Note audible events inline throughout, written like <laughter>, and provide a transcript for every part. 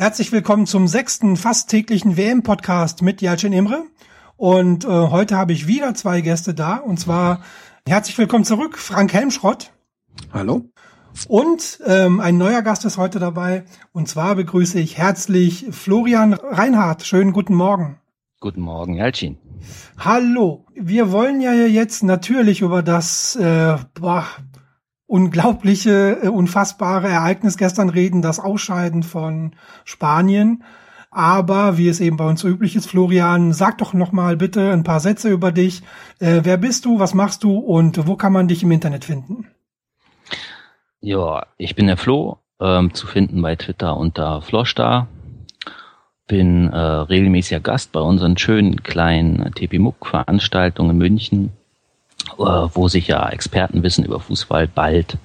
Herzlich willkommen zum sechsten fast täglichen WM-Podcast mit Jalcin Imre. Und äh, heute habe ich wieder zwei Gäste da. Und zwar herzlich willkommen zurück, Frank Helmschrott. Hallo. Und ähm, ein neuer Gast ist heute dabei. Und zwar begrüße ich herzlich Florian Reinhardt. Schönen guten Morgen. Guten Morgen, Jalcin. Hallo. Wir wollen ja jetzt natürlich über das äh, boah, unglaubliche, äh, unfassbare Ereignis gestern reden, das Ausscheiden von Spanien. Aber wie es eben bei uns üblich ist, Florian, sag doch noch mal bitte ein paar Sätze über dich. Äh, wer bist du, was machst du und wo kann man dich im Internet finden? Ja, ich bin der Flo, ähm, zu finden bei Twitter unter Floschda. Bin äh, regelmäßiger Gast bei unseren schönen kleinen TP-Muck-Veranstaltungen in München wo sich ja Expertenwissen über Fußball bald.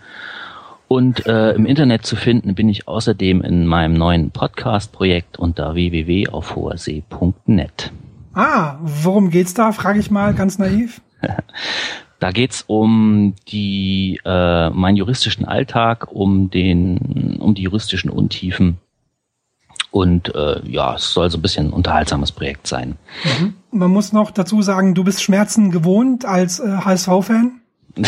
Und äh, im Internet zu finden bin ich außerdem in meinem neuen Podcast-Projekt unter www.aufhohersee.net. Ah, worum geht's da? Frage ich mal ganz naiv. <laughs> da geht's um die äh, meinen juristischen Alltag, um den, um die juristischen Untiefen und äh, ja, es soll so ein bisschen ein unterhaltsames Projekt sein. Mhm. Man muss noch dazu sagen, du bist Schmerzen gewohnt als äh, HSV-Fan? <laughs>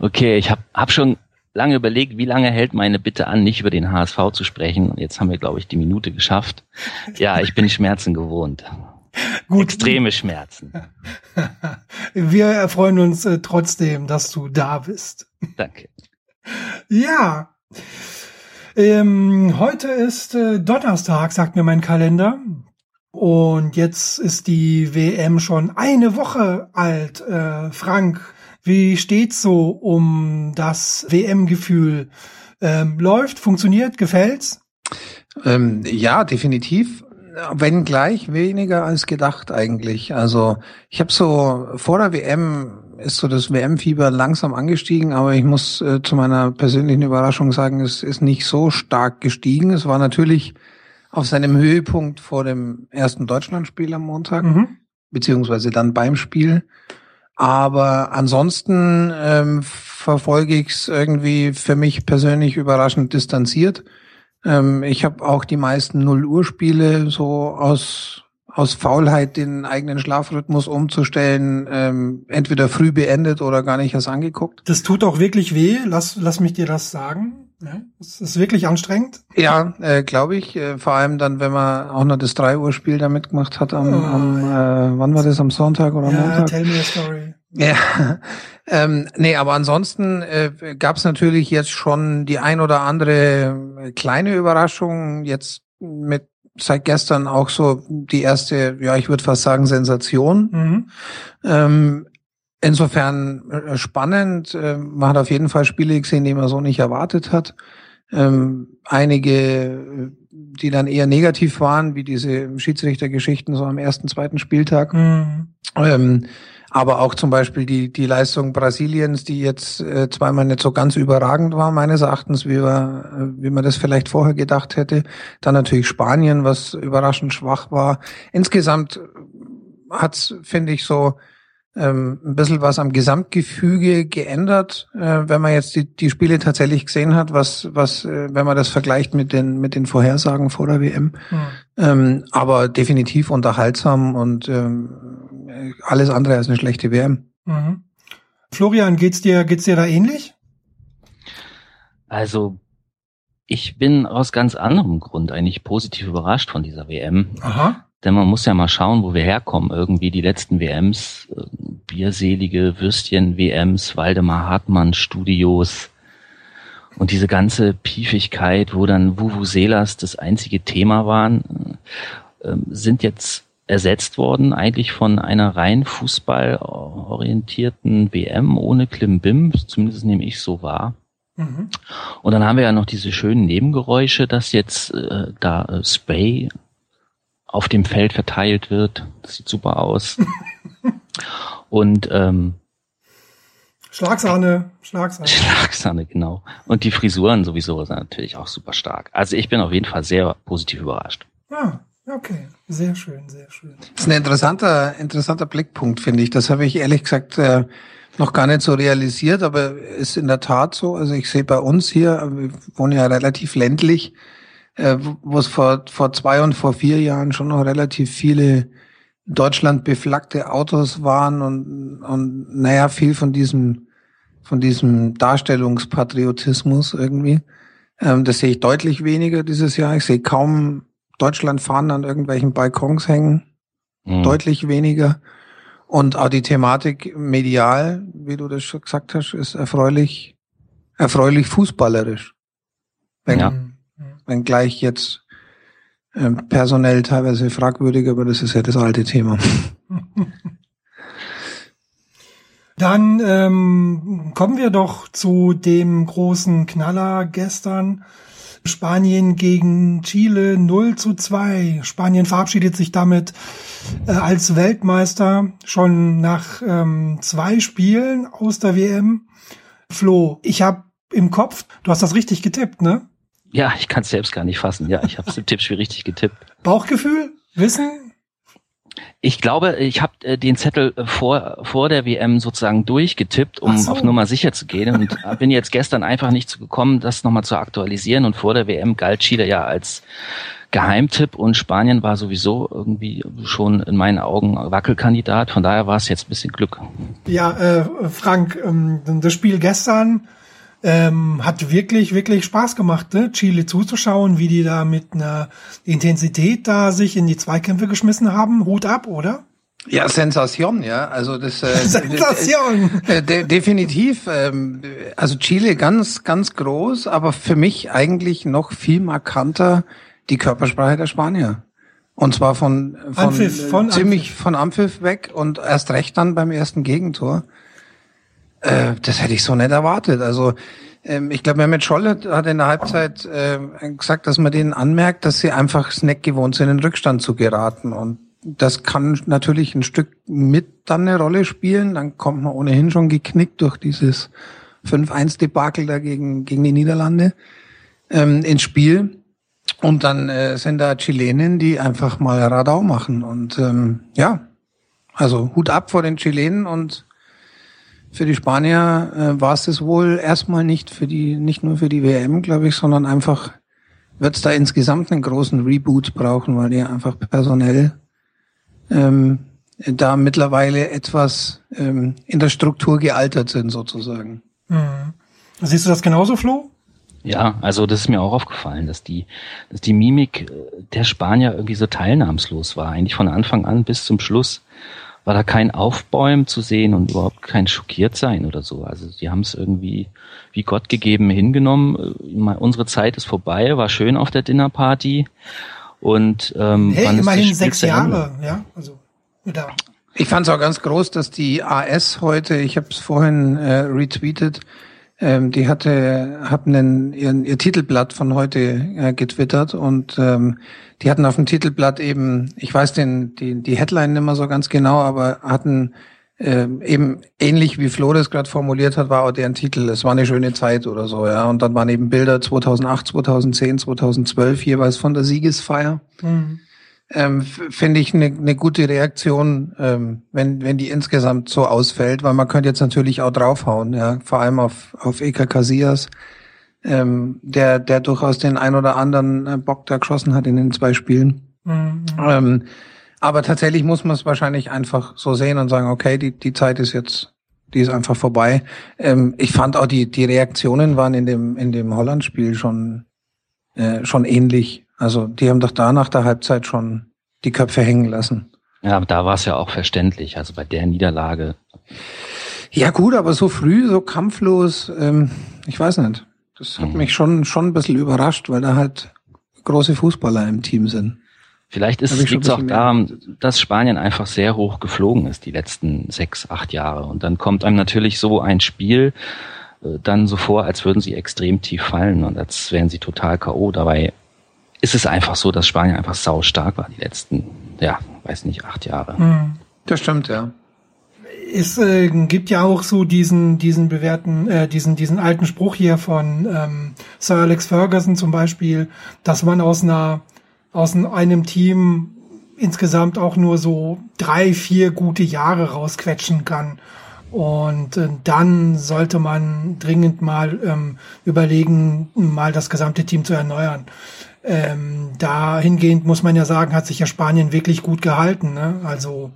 okay, ich habe hab schon lange überlegt, wie lange hält meine Bitte an, nicht über den HSV zu sprechen. Und jetzt haben wir, glaube ich, die Minute geschafft. Ja, ich bin Schmerzen gewohnt. <laughs> Gut. Extreme Schmerzen. <laughs> Wir freuen uns äh, trotzdem, dass du da bist. Danke. Ja. Ähm, heute ist äh, Donnerstag, sagt mir mein Kalender. Und jetzt ist die WM schon eine Woche alt. Äh, Frank, wie steht's so um das WM-Gefühl? Ähm, läuft, funktioniert, gefällt's? Ähm, ja, definitiv. Wenn gleich weniger als gedacht eigentlich. Also ich habe so vor der WM ist so das WM-Fieber langsam angestiegen, aber ich muss äh, zu meiner persönlichen Überraschung sagen, es ist nicht so stark gestiegen. Es war natürlich auf seinem Höhepunkt vor dem ersten Deutschlandspiel am Montag, mhm. beziehungsweise dann beim Spiel. Aber ansonsten ähm, verfolge ich es irgendwie für mich persönlich überraschend distanziert. Ähm, ich habe auch die meisten Null-Uhr-Spiele so aus aus Faulheit den eigenen Schlafrhythmus umzustellen, ähm, entweder früh beendet oder gar nicht erst angeguckt. Das tut auch wirklich weh. Lass, lass mich dir das sagen. Ja, das ist wirklich anstrengend. Ja, äh, glaube ich. Äh, vor allem dann, wenn man auch noch das 3 Uhr Spiel da mitgemacht hat am, oh, am äh, wann war das, am Sonntag oder ja, Montag? Tell me a story. Ja, <laughs> ähm, nee, aber ansonsten äh, gab es natürlich jetzt schon die ein oder andere kleine Überraschung. Jetzt mit seit gestern auch so die erste, ja, ich würde fast sagen, Sensation. Mhm. Ähm, insofern äh, spannend. Äh, man hat auf jeden Fall Spiele gesehen, die man so nicht erwartet hat. Ähm, einige, die dann eher negativ waren, wie diese Schiedsrichtergeschichten so am ersten, zweiten Spieltag. Mhm. Ähm, aber auch zum Beispiel die, die Leistung Brasiliens, die jetzt äh, zweimal nicht so ganz überragend war, meines Erachtens, wie, wir, äh, wie man das vielleicht vorher gedacht hätte. Dann natürlich Spanien, was überraschend schwach war. Insgesamt hat's, finde ich, so ähm, ein bisschen was am Gesamtgefüge geändert, äh, wenn man jetzt die, die Spiele tatsächlich gesehen hat, was, was, äh, wenn man das vergleicht mit den, mit den Vorhersagen vor der WM. Mhm. Ähm, aber definitiv unterhaltsam und ähm, alles andere als eine schlechte WM. Mhm. Florian, geht's dir, geht's dir da ähnlich? Also, ich bin aus ganz anderem Grund eigentlich positiv überrascht von dieser WM. Aha. Denn man muss ja mal schauen, wo wir herkommen. Irgendwie die letzten WMs, äh, bierselige Würstchen-WMs, Waldemar Hartmann Studios und diese ganze Piefigkeit, wo dann Vuvuzelas das einzige Thema waren, äh, sind jetzt ersetzt worden, eigentlich von einer rein fußballorientierten WM ohne Klimbim, zumindest nehme ich so wahr. Mhm. Und dann haben wir ja noch diese schönen Nebengeräusche, dass jetzt äh, da äh, Spray auf dem Feld verteilt wird. Das sieht super aus. <laughs> Und ähm, Schlagsahne, Schlagsahne. Schlagsahne, genau. Und die Frisuren sowieso sind natürlich auch super stark. Also ich bin auf jeden Fall sehr positiv überrascht. Ah, Okay, sehr schön, sehr schön. Das ist ein interessanter, interessanter Blickpunkt, finde ich. Das habe ich ehrlich gesagt äh, noch gar nicht so realisiert, aber ist in der Tat so. Also ich sehe bei uns hier, wir wohnen ja relativ ländlich, äh, wo es vor, vor zwei und vor vier Jahren schon noch relativ viele Deutschland beflaggte Autos waren und, und naja, viel von diesem, von diesem Darstellungspatriotismus irgendwie. Ähm, das sehe ich deutlich weniger dieses Jahr. Ich sehe kaum Deutschland fahren an irgendwelchen Balkons hängen. Mhm. Deutlich weniger. Und auch die Thematik medial, wie du das schon gesagt hast, ist erfreulich, erfreulich fußballerisch. Wenn, ja. wenn gleich jetzt ähm, personell teilweise fragwürdig, aber das ist ja das alte Thema. <laughs> Dann ähm, kommen wir doch zu dem großen Knaller gestern. Spanien gegen Chile 0 zu 2. Spanien verabschiedet sich damit äh, als Weltmeister schon nach ähm, zwei Spielen aus der WM. Flo, ich habe im Kopf, du hast das richtig getippt, ne? Ja, ich kann es selbst gar nicht fassen. Ja, ich habe es im Tippspiel richtig getippt. Bauchgefühl? Wissen? Ich glaube, ich habe äh, den Zettel äh, vor, vor der WM sozusagen durchgetippt, um so. auf Nummer sicher zu gehen und <laughs> bin jetzt gestern einfach nicht zu gekommen, das nochmal zu aktualisieren und vor der WM galt Chile ja als Geheimtipp und Spanien war sowieso irgendwie schon in meinen Augen Wackelkandidat. Von daher war es jetzt ein bisschen Glück. Ja, äh, Frank, ähm, das Spiel gestern ähm, hat wirklich, wirklich Spaß gemacht, ne? Chile zuzuschauen, wie die da mit einer Intensität da sich in die Zweikämpfe geschmissen haben. Hut ab, oder? Ja, Sensation, ja. Also das äh, <laughs> Sensation. Äh, de definitiv. Ähm, also Chile ganz, ganz groß, aber für mich eigentlich noch viel markanter die Körpersprache der Spanier. Und zwar von, von, Anpfiff, von ziemlich Anpfiff. von Ampfiff weg und erst recht dann beim ersten Gegentor. Äh, das hätte ich so nicht erwartet. Also ähm, ich glaube, Mehmet Scholl hat in der Halbzeit äh, gesagt, dass man denen anmerkt, dass sie einfach Snack gewohnt sind, in Rückstand zu geraten. Und das kann natürlich ein Stück mit dann eine Rolle spielen. Dann kommt man ohnehin schon geknickt durch dieses 5-1-Debakel da gegen, gegen die Niederlande ähm, ins Spiel. Und dann äh, sind da Chilenen, die einfach mal Radau machen. Und ähm, ja, also Hut ab vor den Chilenen und für die Spanier äh, war es das wohl erstmal nicht für die, nicht nur für die WM, glaube ich, sondern einfach wird es da insgesamt einen großen Reboot brauchen, weil die einfach personell ähm, da mittlerweile etwas ähm, in der Struktur gealtert sind, sozusagen. Mhm. Siehst du das genauso, Flo? Ja, also das ist mir auch aufgefallen, dass die, dass die Mimik äh, der Spanier irgendwie so teilnahmslos war, eigentlich von Anfang an bis zum Schluss war da kein Aufbäumen zu sehen und überhaupt kein schockiert sein oder so. Also die haben es irgendwie wie Gott gegeben hingenommen. Unsere Zeit ist vorbei, war schön auf der Dinnerparty und ähm, hey, immerhin sechs Jahre, ja, also da. Ich fand es auch ganz groß, dass die AS heute, ich habe es vorhin äh, retweetet, ähm, die hatte, haben einen, ihren, ihr Titelblatt von heute äh, getwittert und ähm, die hatten auf dem Titelblatt eben, ich weiß den, die, die Headline nicht mehr so ganz genau, aber hatten äh, eben ähnlich wie Flo das gerade formuliert hat, war auch deren Titel, es war eine schöne Zeit oder so, ja. Und dann waren eben Bilder 2008, 2010, 2012 jeweils von der Siegesfeier. Mhm ähm, finde ich eine ne gute Reaktion, ähm, wenn, wenn die insgesamt so ausfällt, weil man könnte jetzt natürlich auch draufhauen, ja, vor allem auf, auf Eka Casillas, ähm, der, der durchaus den ein oder anderen äh, Bock da geschossen hat in den zwei Spielen. Mhm. Ähm, aber tatsächlich muss man es wahrscheinlich einfach so sehen und sagen, okay, die, die Zeit ist jetzt, die ist einfach vorbei. Ähm, ich fand auch die, die Reaktionen waren in dem, in dem Holland-Spiel schon, äh, schon ähnlich. Also die haben doch da nach der Halbzeit schon die Köpfe hängen lassen. Ja, aber da war es ja auch verständlich. Also bei der Niederlage. Ja gut, aber so früh, so kampflos, ähm, ich weiß nicht. Das hat mhm. mich schon schon ein bisschen überrascht, weil da halt große Fußballer im Team sind. Vielleicht ist es auch daran, dass Spanien einfach sehr hoch geflogen ist die letzten sechs, acht Jahre. Und dann kommt einem natürlich so ein Spiel äh, dann so vor, als würden sie extrem tief fallen und als wären sie total K.O. Dabei ist es einfach so, dass Spanien einfach sau stark war die letzten, ja, weiß nicht, acht Jahre. Hm. Das stimmt, ja. Es äh, gibt ja auch so diesen, diesen bewährten, äh, diesen, diesen alten Spruch hier von ähm, Sir Alex Ferguson zum Beispiel, dass man aus einer, aus einem Team insgesamt auch nur so drei, vier gute Jahre rausquetschen kann. Und äh, dann sollte man dringend mal ähm, überlegen, mal das gesamte Team zu erneuern. Ähm, dahingehend muss man ja sagen, hat sich ja Spanien wirklich gut gehalten. Ne? Also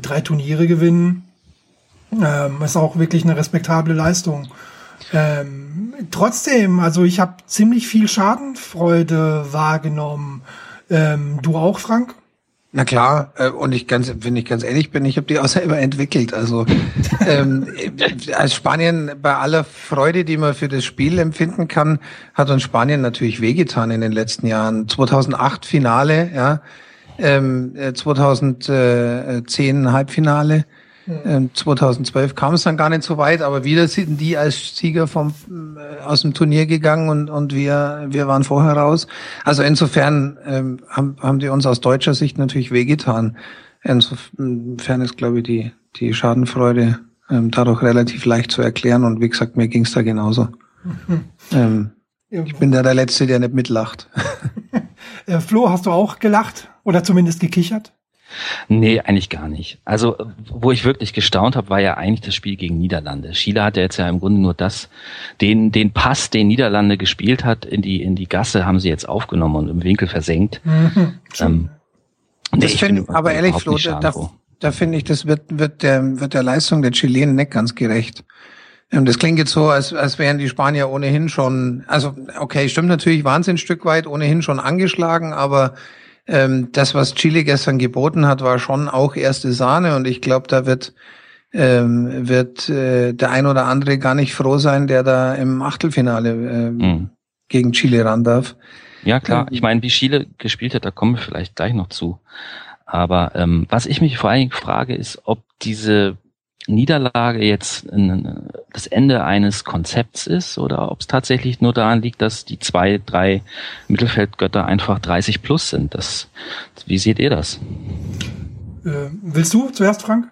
drei Turniere gewinnen ähm, ist auch wirklich eine respektable Leistung. Ähm, trotzdem, also ich habe ziemlich viel Schadenfreude wahrgenommen. Ähm, du auch, Frank? Na klar, äh, und ich ganz, wenn ich ganz ehrlich bin, ich habe die auch selber entwickelt. Also <laughs> ähm, als Spanien bei aller Freude, die man für das Spiel empfinden kann, hat uns Spanien natürlich wehgetan in den letzten Jahren. 2008 Finale, ja, ähm, 2010 äh, Halbfinale. 2012 ähm, kam es dann gar nicht so weit, aber wieder sind die als Sieger vom, äh, aus dem Turnier gegangen und, und wir, wir waren vorher raus. Also insofern ähm, haben, haben die uns aus deutscher Sicht natürlich wehgetan. Insofern ist, glaube ich, die, die Schadenfreude ähm, dadurch relativ leicht zu erklären und wie gesagt, mir ging es da genauso. Mhm. <laughs> Ähm, ich bin da der Letzte, der nicht mitlacht. <laughs> Äh, Flo, hast du auch gelacht oder zumindest gekichert? Nee, eigentlich gar nicht. Also, wo ich wirklich gestaunt habe, war ja eigentlich das Spiel gegen Niederlande. Chile hat ja jetzt ja im Grunde nur das, den, den Pass, den Niederlande gespielt hat, in die, in die Gasse haben sie jetzt aufgenommen und im Winkel versenkt. <laughs> Mhm, ähm, nee, das find, aber ehrlich, Flo, da, da finde ich, das wird, wird der, wird der Leistung der Chilenen nicht ganz gerecht. Ähm, das klingt jetzt so, als, als wären die Spanier ohnehin schon, also okay, stimmt natürlich, waren sie ein Stück weit ohnehin schon angeschlagen, aber ähm, das, was Chile gestern geboten hat, war schon auch erste Sahne und ich glaube, da wird ähm, wird äh, der ein oder andere gar nicht froh sein, der da im Achtelfinale äh, mhm. gegen Chile ran darf. Ja klar, ähm, ich meine, wie Chile gespielt hat, da kommen wir vielleicht gleich noch zu. Aber ähm, was ich mich vor allen Dingen frage, ist, ob diese Niederlage jetzt das Ende eines Konzepts ist oder ob es tatsächlich nur daran liegt, dass die zwei, drei Mittelfeldgötter einfach 30 plus sind. Das, wie seht ihr das? Äh, willst du zuerst, Frank?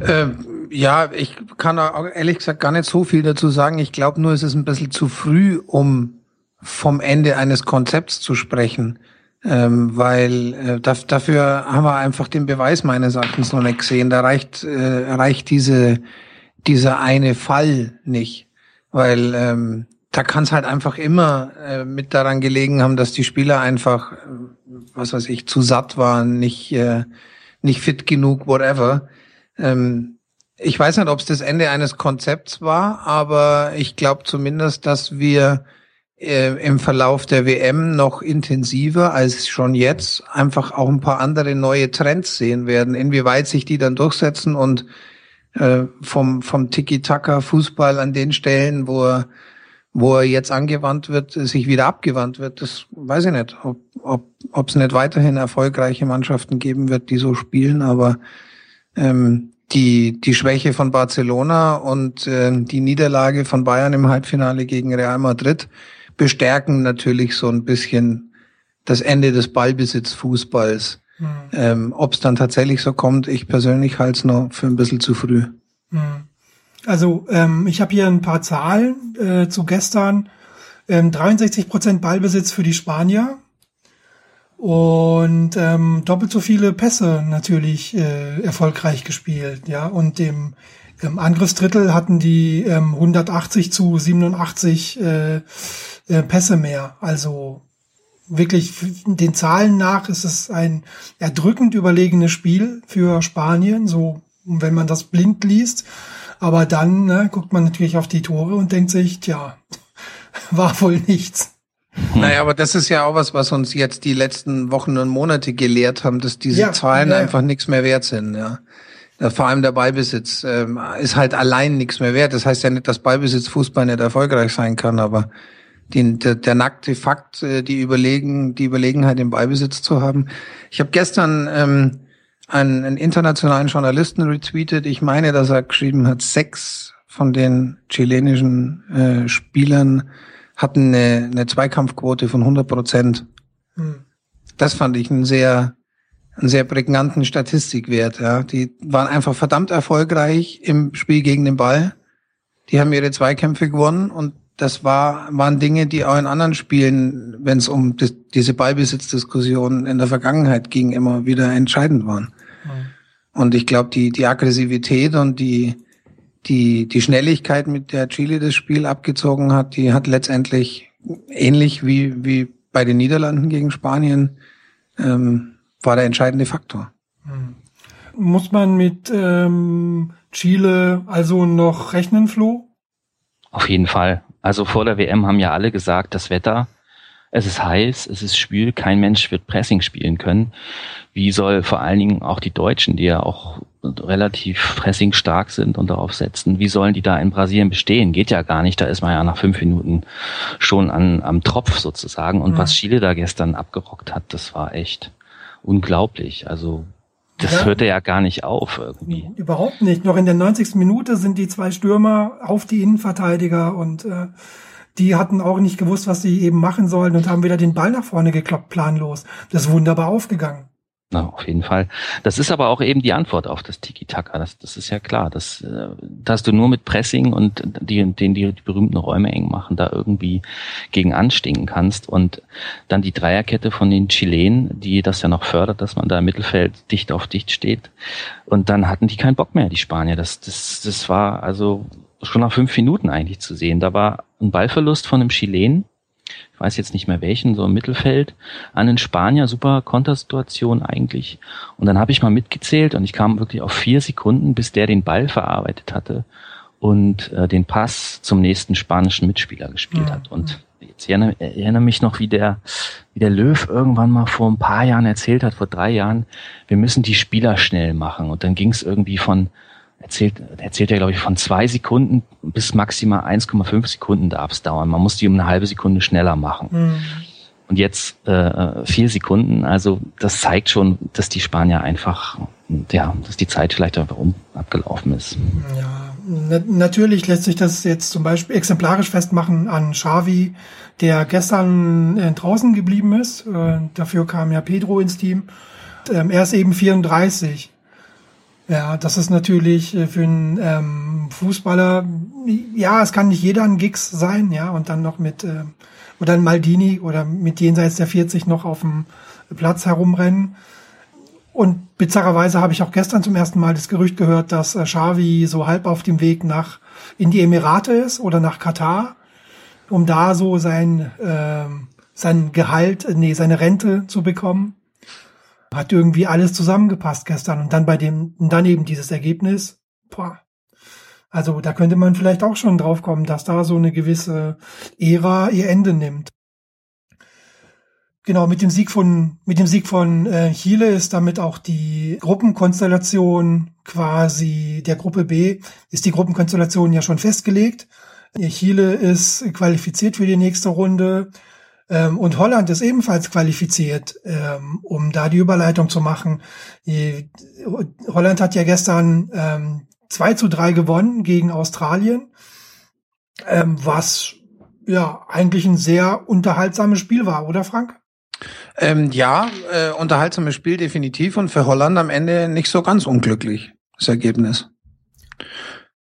Äh, ja, ich kann ehrlich gesagt gar nicht so viel dazu sagen. Ich glaube nur, es ist ein bisschen zu früh, um vom Ende eines Konzepts zu sprechen ähm, weil äh, da, dafür haben wir einfach den Beweis meines Erachtens noch nicht gesehen. Da reicht, äh, reicht diese, dieser eine Fall nicht, weil ähm, da kann es halt einfach immer äh, mit daran gelegen haben, dass die Spieler einfach, äh, was weiß ich, zu satt waren, nicht, äh, nicht fit genug, whatever. Ähm, ich weiß nicht, ob es das Ende eines Konzepts war, aber ich glaube zumindest, dass wir äh, im Verlauf der WM noch intensiver als schon jetzt einfach auch ein paar andere neue Trends sehen werden, inwieweit sich die dann durchsetzen und äh, vom, vom Tiki-Taka-Fußball an den Stellen, wo er, wo er jetzt angewandt wird, sich wieder abgewandt wird. Das weiß ich nicht, ob ob ob, es nicht weiterhin erfolgreiche Mannschaften geben wird, die so spielen, aber ähm, die, die Schwäche von Barcelona und äh, die Niederlage von Bayern im Halbfinale gegen Real Madrid bestärken natürlich so ein bisschen das Ende des Ballbesitzfußballs. Mhm. Ähm, Ob es dann tatsächlich so kommt, ich persönlich halte es noch für ein bisschen zu früh. Mhm. Also ähm, ich habe hier ein paar Zahlen äh, zu gestern. Ähm, 63 Prozent Ballbesitz für die Spanier und ähm, doppelt so viele Pässe natürlich äh, erfolgreich gespielt, ja. Und dem im Angriffsdrittel hatten die ähm, 180 zu 87 äh, äh, Pässe mehr. Also wirklich den Zahlen nach ist es ein erdrückend überlegenes Spiel für Spanien, so wenn man das blind liest. Aber dann ne, guckt man natürlich auf die Tore und denkt sich, tja, <laughs> war wohl nichts. Naja, aber das ist ja auch was, was uns jetzt die letzten Wochen und Monate gelehrt haben, dass diese ja, Zahlen ja. einfach nichts mehr wert sind. Ja. Vor allem der Ballbesitz ähm, ist halt allein nichts mehr wert. Das heißt ja nicht, dass Ballbesitz Fußball nicht erfolgreich sein kann, aber den, der, der nackte Fakt, äh, die Überlegen, die Überlegenheit im Beibesitz zu haben. Ich habe gestern ähm, einen, einen internationalen Journalisten retweetet. Ich meine, dass er geschrieben hat, sechs von den chilenischen äh, Spielern hatten eine, eine Zweikampfquote von 100 Prozent. Hm. Das fand ich einen sehr, einen sehr prägnanten Statistikwert. Ja. Die waren einfach verdammt erfolgreich im Spiel gegen den Ball. Die haben ihre Zweikämpfe gewonnen und das war, waren Dinge, die auch in anderen Spielen, wenn es um das, diese Ballbesitzdiskussion in der Vergangenheit ging, immer wieder entscheidend waren. Mhm. Und ich glaube, die, die Aggressivität und die, die, die Schnelligkeit, mit der Chile das Spiel abgezogen hat, die hat letztendlich ähnlich wie, wie bei den Niederlanden gegen Spanien ähm, war der entscheidende Faktor. Hm. Muss man mit ähm, Chile also noch rechnen, Flo? Auf jeden Fall. Also vor der WM haben ja alle gesagt, das Wetter, es ist heiß, es ist schwül, kein Mensch wird Pressing spielen können. Wie soll vor allen Dingen auch die Deutschen, die ja auch relativ pressing stark sind und darauf setzen, wie sollen die da in Brasilien bestehen? Geht ja gar nicht. Da ist man ja nach fünf Minuten schon an, am Tropf sozusagen. Und mhm. was Chile da gestern abgerockt hat, das war echt unglaublich. Also das ja. hörte ja gar nicht auf irgendwie. Überhaupt nicht. Noch in der 90. Minute sind die zwei Stürmer auf die Innenverteidiger und äh, die hatten auch nicht gewusst, was sie eben machen sollen und haben wieder den Ball nach vorne gekloppt, planlos. Das ist wunderbar aufgegangen. Na, auf jeden Fall. Das ist aber auch eben die Antwort auf das Tiki-Taka. Das, das ist ja klar. Das, äh, dass du nur mit Pressing und die, den die, die berühmten Räume eng machen, da irgendwie gegen anstinken kannst. Und dann die Dreierkette von den Chilenen, die das ja noch fördert, dass man da im Mittelfeld dicht auf dicht steht. Und dann hatten die keinen Bock mehr, die Spanier. Das, das, das war also schon nach fünf Minuten eigentlich zu sehen. Da war ein Ballverlust von einem Chilen ich weiß jetzt nicht mehr welchen, so im Mittelfeld, an den Spanier, super Kontersituation eigentlich. Und dann habe ich mal mitgezählt und ich kam wirklich auf vier Sekunden, bis der den Ball verarbeitet hatte und äh, den Pass zum nächsten spanischen Mitspieler gespielt ja. hat. Und jetzt erinnere, erinnere mich noch, wie der, wie der Löw irgendwann mal vor ein paar Jahren erzählt hat, vor drei Jahren, wir müssen die Spieler schnell machen. Und dann ging es irgendwie von erzählt, erzählt er, glaube ich, von zwei Sekunden bis maximal 1,5 Sekunden darf es dauern. Man muss die um eine halbe Sekunde schneller machen. Mhm. Und jetzt äh, vier Sekunden, also das zeigt schon, dass die Spanier einfach, ja, dass die Zeit vielleicht einfach um abgelaufen ist. Ja, na natürlich lässt sich das jetzt zum Beispiel exemplarisch festmachen an Xavi, der gestern äh, draußen geblieben ist. Äh, dafür kam ja Pedro ins Team. Ähm, er ist eben 34 ja, das ist natürlich äh, für einen ähm, Fußballer, ja, es kann nicht jeder ein Gix sein, ja, und dann noch mit, äh, oder ein Maldini oder mit jenseits der 40 noch auf dem Platz herumrennen. Und bizarrerweise habe ich auch gestern zum ersten Mal das Gerücht gehört, dass äh, Xavi so halb auf dem Weg nach in die Emirate ist oder nach Katar, um da so sein, äh, sein Gehalt, nee, seine Rente zu bekommen. Hat irgendwie alles zusammengepasst gestern und dann bei dem, und dann eben dieses Ergebnis, boah. Also da könnte man vielleicht auch schon drauf kommen, dass da so eine gewisse Ära ihr Ende nimmt. Genau, mit dem Sieg von, mit dem Sieg von äh, Chile ist damit auch die Gruppenkonstellation quasi der Gruppe B, ist die Gruppenkonstellation ja schon festgelegt. Chile ist qualifiziert für die nächste Runde. Ähm, und Holland ist ebenfalls qualifiziert, ähm, um da die Überleitung zu machen. Holland hat ja gestern ähm, 2 zu 3 gewonnen gegen Australien, ähm, was ja eigentlich ein sehr unterhaltsames Spiel war, oder Frank? Ähm, ja, äh, unterhaltsames Spiel definitiv und für Holland am Ende nicht so ganz unglücklich, das Ergebnis.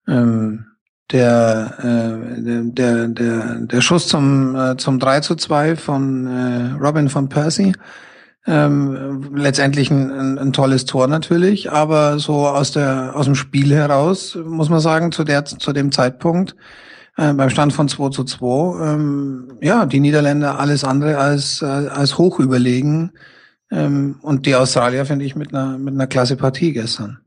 Ähm, der, äh, der, der, der Schuss zum, äh, zum 3 zu 2 von äh, Robin van Persie. Ähm, letztendlich ein, ein, ein tolles Tor natürlich, aber so aus der aus dem Spiel heraus muss man sagen zu der zu dem Zeitpunkt äh, beim Stand von 2 zu 2 ähm, ja die Niederländer alles andere als äh, als hoch überlegen ähm, und die Australier finde ich mit einer mit einer klasse Partie gestern.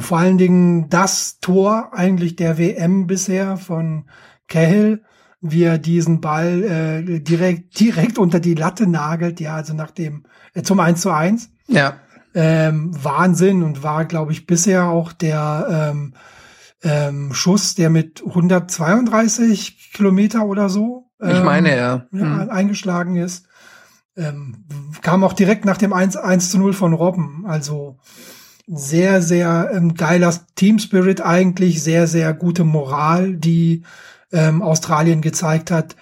Vor allen Dingen das Tor eigentlich der WM bisher von Cahill, wie er diesen Ball äh, direkt direkt unter die Latte nagelt, ja, also nach dem äh, zum 1 zu 1. Ja. Ähm, Wahnsinn und war, glaube ich, bisher auch der ähm, ähm, Schuss, der mit 132 Kilometer oder so ähm, ich meine, ja. ja mhm. eingeschlagen ist. Ähm, kam auch direkt nach dem 1, 1 zu 0 von Robben. Also sehr, sehr ähm, geiler Team Spirit eigentlich, sehr, sehr gute Moral, die ähm, Australien gezeigt hat.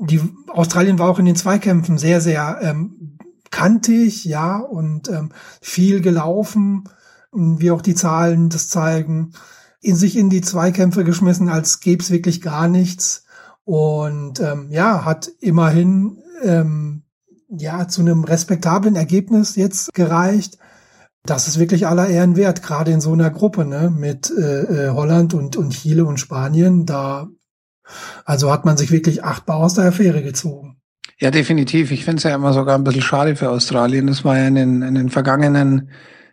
Die Australien war auch in den Zweikämpfen sehr, sehr ähm, kantig, ja, und ähm, viel gelaufen, wie auch die Zahlen das zeigen, in sich in die Zweikämpfe geschmissen, als gäbe es wirklich gar nichts. Und ähm, ja, hat immerhin ähm, ja zu einem respektablen Ergebnis jetzt gereicht. Das ist wirklich aller Ehren wert, gerade in so einer Gruppe, ne, mit äh, äh, Holland und, und Chile und Spanien. Da, also hat man sich wirklich achtbar aus der Affäre gezogen. Ja, definitiv. Ich finde es ja immer sogar ein bisschen schade für Australien. Das war ja in den, in den vergangenen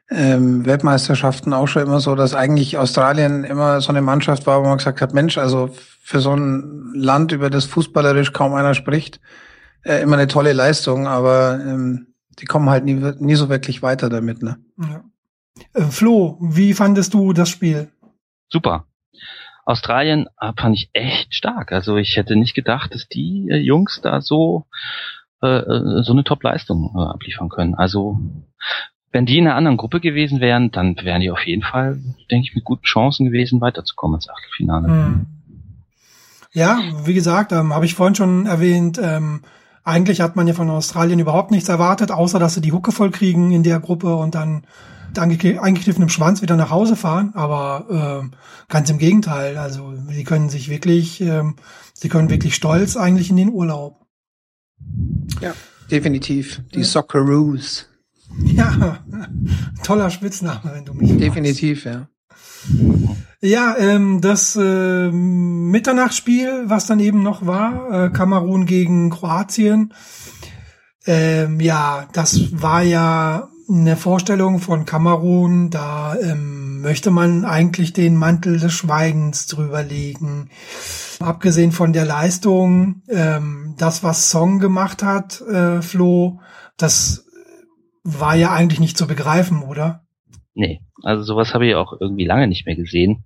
ähm, Weltmeisterschaften auch schon immer so, dass eigentlich Australien immer so eine Mannschaft war, wo man gesagt hat, Mensch, also für so ein Land, über das fußballerisch kaum einer spricht, äh, immer eine tolle Leistung, aber ähm, die kommen halt nie, nie so wirklich weiter damit. Ne? Ja. Äh, Flo, wie fandest du das Spiel? Super. Australien äh, fand ich echt stark. Also ich hätte nicht gedacht, dass die äh, Jungs da so äh, äh, so eine Top-Leistung äh, abliefern können. Also wenn die in einer anderen Gruppe gewesen wären, dann wären die auf jeden Fall, denke ich, mit guten Chancen gewesen, weiterzukommen ins Achtelfinale. Hm. Ja, wie gesagt, ähm, habe ich vorhin schon erwähnt, ähm, eigentlich hat man ja von Australien überhaupt nichts erwartet, außer dass sie die Hucke voll kriegen in der Gruppe und dann eingekniffenem Schwanz wieder nach Hause fahren. Aber äh, ganz im Gegenteil. Also sie können sich wirklich, ähm, sie können wirklich stolz eigentlich in den Urlaub. Ja, definitiv. Die ja. Socceroos. Ja, <laughs> toller Spitzname, wenn du mich Definitiv, machst. ja. Ja, ähm, das äh, Mitternachtsspiel, was dann eben noch war, äh, Kamerun gegen Kroatien. Ähm, ja, das war ja eine Vorstellung von Kamerun. Da ähm, möchte man eigentlich den Mantel des Schweigens drüberlegen. Abgesehen von der Leistung, ähm, das, was Song gemacht hat, äh, Flo, das war ja eigentlich nicht zu begreifen, oder? Nee, also sowas habe ich auch irgendwie lange nicht mehr gesehen.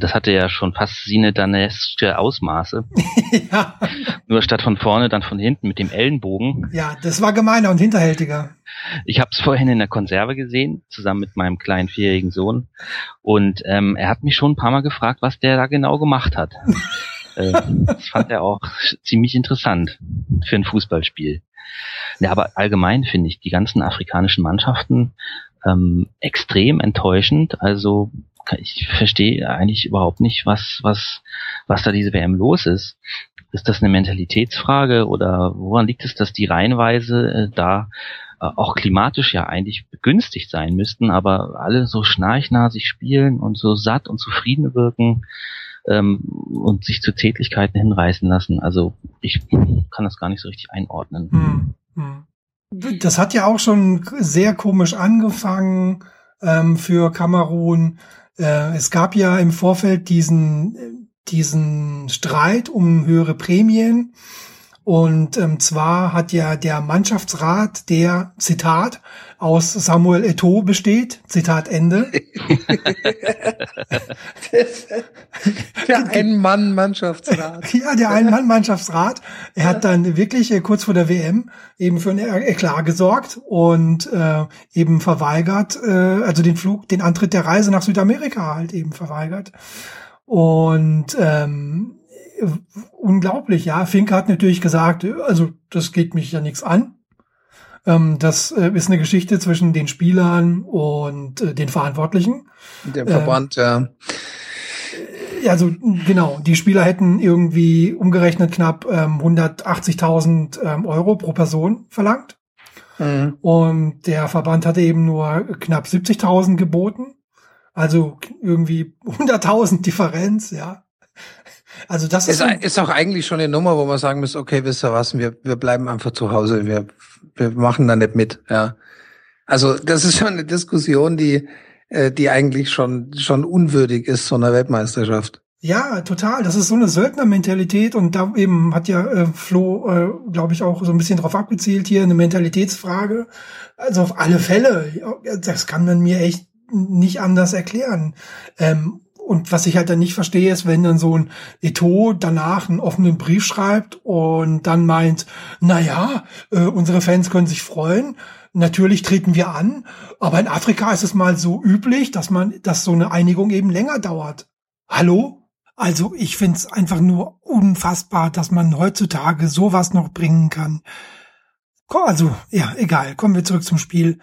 Das hatte ja schon fast Sine Danesque Ausmaße. <laughs> ja. Nur statt von vorne, dann von hinten mit dem Ellenbogen. Ja, das war gemeiner und hinterhältiger. Ich habe es vorhin in der Konserve gesehen, zusammen mit meinem kleinen vierjährigen Sohn. Und ähm, er hat mich schon ein paar Mal gefragt, was der da genau gemacht hat. <laughs> äh, das fand er auch ziemlich interessant für ein Fußballspiel. Ja, aber allgemein finde ich die ganzen afrikanischen Mannschaften ähm, extrem enttäuschend. Also ich verstehe eigentlich überhaupt nicht, was, was, was da diese WM los ist. Ist das eine Mentalitätsfrage oder woran liegt es, dass die Reihenweise äh, da äh, auch klimatisch ja eigentlich begünstigt sein müssten, aber alle so schnarchnasig spielen und so satt und zufrieden wirken ähm, und sich zu Tätlichkeiten hinreißen lassen. Also ich kann das gar nicht so richtig einordnen. Hm, hm. Das hat ja auch schon sehr komisch angefangen ähm, für Kamerun. Äh, es gab ja im Vorfeld diesen, diesen Streit um höhere Prämien. Und ähm, zwar hat ja der Mannschaftsrat, der Zitat aus Samuel Eto'o besteht, Zitat Ende. <laughs> der Ein-Mann-Mannschaftsrat. Ja, der Ein-Mann-Mannschaftsrat. Er hat dann wirklich äh, kurz vor der WM eben für ein Eklat gesorgt und äh, eben verweigert, äh, also den Flug, den Antritt der Reise nach Südamerika halt eben verweigert. Und ähm, unglaublich, ja. Fink hat natürlich gesagt, also das geht mich ja nichts an. Ähm, das äh, ist eine Geschichte zwischen den Spielern und äh, den Verantwortlichen. Der Verband, ähm, ja. Also genau, die Spieler hätten irgendwie umgerechnet knapp ähm, 180.000 ähm, Euro pro Person verlangt. Mhm. Und der Verband hatte eben nur knapp 70.000 geboten. Also irgendwie 100.000 Differenz, ja. Also das ist, ist, ist auch eigentlich schon eine Nummer, wo man sagen muss, okay, wisst ihr was, wir, wir bleiben einfach zu Hause, wir, wir machen da nicht mit, ja. Also das ist schon eine Diskussion, die, äh, die eigentlich schon, schon unwürdig ist so einer Weltmeisterschaft. Ja, total. Das ist so eine Söldnermentalität und da eben hat ja äh, Flo, äh, glaube ich, auch so ein bisschen drauf abgezielt hier, eine Mentalitätsfrage. Also auf alle Fälle, das kann man mir echt nicht anders erklären. Ähm, und was ich halt dann nicht verstehe, ist, wenn dann so ein Eto danach einen offenen Brief schreibt und dann meint, na ja, äh, unsere Fans können sich freuen. Natürlich treten wir an, aber in Afrika ist es mal so üblich, dass man, dass so eine Einigung eben länger dauert. Hallo? Also ich find's einfach nur unfassbar, dass man heutzutage sowas noch bringen kann. Also, ja, egal. Kommen wir zurück zum Spiel.